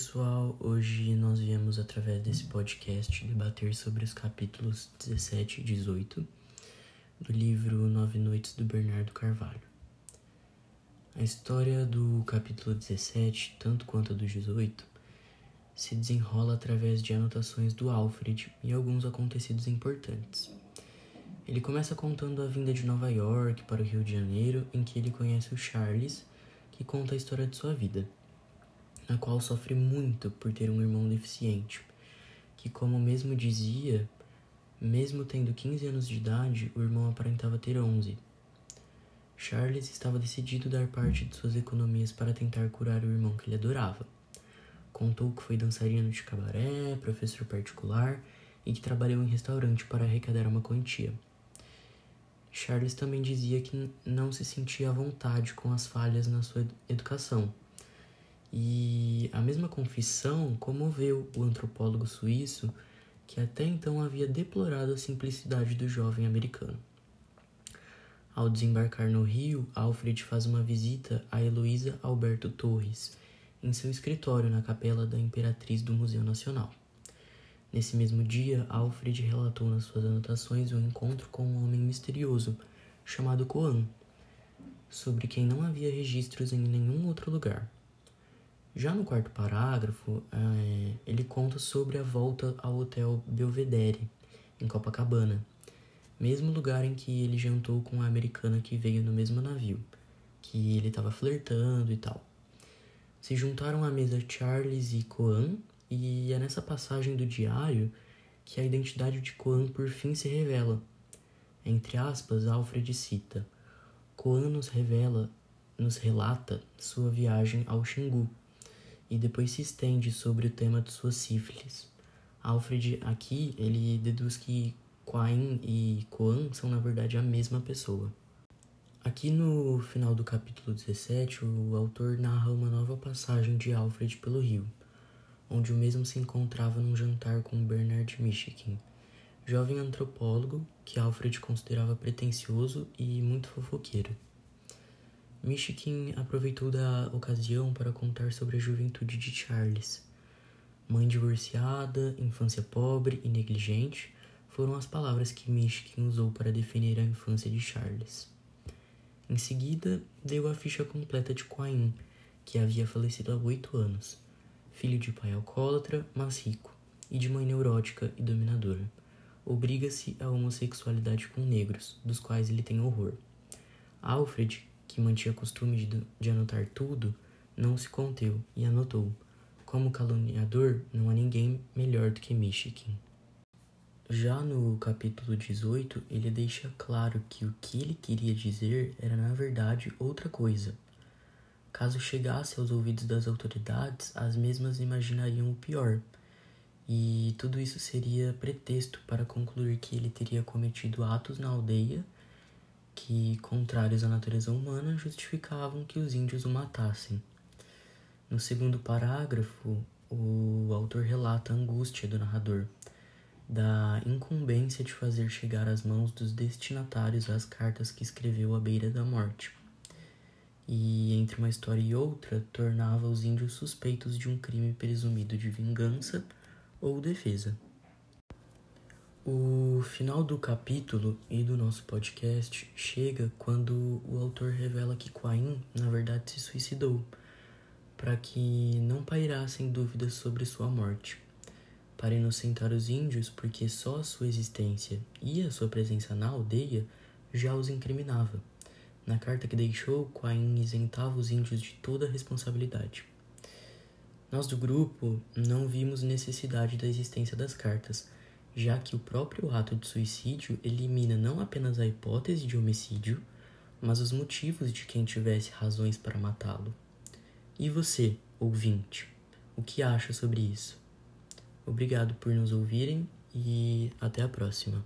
pessoal, hoje nós viemos através desse podcast debater sobre os capítulos 17 e 18 do livro Nove Noites do Bernardo Carvalho. A história do capítulo 17, tanto quanto a do 18, se desenrola através de anotações do Alfred e alguns acontecidos importantes. Ele começa contando a vinda de Nova York para o Rio de Janeiro, em que ele conhece o Charles, que conta a história de sua vida na qual sofre muito por ter um irmão deficiente, que, como mesmo dizia, mesmo tendo 15 anos de idade, o irmão aparentava ter 11. Charles estava decidido dar parte de suas economias para tentar curar o irmão que ele adorava. Contou que foi dançarino de cabaré, professor particular e que trabalhou em restaurante para arrecadar uma quantia. Charles também dizia que não se sentia à vontade com as falhas na sua educação e a mesma confissão comoveu o antropólogo suíço que até então havia deplorado a simplicidade do jovem americano. Ao desembarcar no Rio, Alfred faz uma visita a Heloísa Alberto Torres, em seu escritório na capela da Imperatriz do Museu Nacional. Nesse mesmo dia, Alfred relatou nas suas anotações um encontro com um homem misterioso chamado Coan, sobre quem não havia registros em nenhum outro lugar. Já no quarto parágrafo, é, ele conta sobre a volta ao Hotel Belvedere, em Copacabana, mesmo lugar em que ele jantou com a americana que veio no mesmo navio, que ele estava flertando e tal. Se juntaram à mesa Charles e Coan, e é nessa passagem do diário que a identidade de Coan por fim se revela. Entre aspas, Alfred cita: Coan nos revela, nos relata sua viagem ao Xingu e depois se estende sobre o tema de sua sífilis. Alfred aqui ele deduz que Quain e Coan são na verdade a mesma pessoa. Aqui no final do capítulo 17, o autor narra uma nova passagem de Alfred pelo rio, onde o mesmo se encontrava num jantar com Bernard Michigan, jovem antropólogo que Alfred considerava pretensioso e muito fofoqueiro. Michigan aproveitou da ocasião para contar sobre a juventude de Charles. Mãe divorciada, infância pobre e negligente foram as palavras que Michigan usou para definir a infância de Charles. Em seguida, deu a ficha completa de Quain, que havia falecido há oito anos, filho de pai alcoólatra, mas rico, e de mãe neurótica e dominadora. Obriga-se à homossexualidade com negros, dos quais ele tem horror. Alfred, que mantinha costume de, de anotar tudo, não se conteu e anotou: Como caluniador, não há ninguém melhor do que Michigan. Já no capítulo 18, ele deixa claro que o que ele queria dizer era, na verdade, outra coisa. Caso chegasse aos ouvidos das autoridades, as mesmas imaginariam o pior. E tudo isso seria pretexto para concluir que ele teria cometido atos na aldeia que, contrários à natureza humana, justificavam que os índios o matassem. No segundo parágrafo, o autor relata a angústia do narrador, da incumbência de fazer chegar às mãos dos destinatários as cartas que escreveu à beira da morte. E entre uma história e outra, tornava os índios suspeitos de um crime presumido de vingança ou defesa. O final do capítulo e do nosso podcast chega quando o autor revela que Quain, na verdade, se suicidou, para que não pairassem dúvidas sobre sua morte, para inocentar os índios, porque só a sua existência e a sua presença na aldeia já os incriminava. Na carta que deixou, Quain isentava os índios de toda a responsabilidade. Nós do grupo não vimos necessidade da existência das cartas já que o próprio ato de suicídio elimina não apenas a hipótese de homicídio, mas os motivos de quem tivesse razões para matá-lo. E você, ouvinte, o que acha sobre isso? Obrigado por nos ouvirem e até a próxima.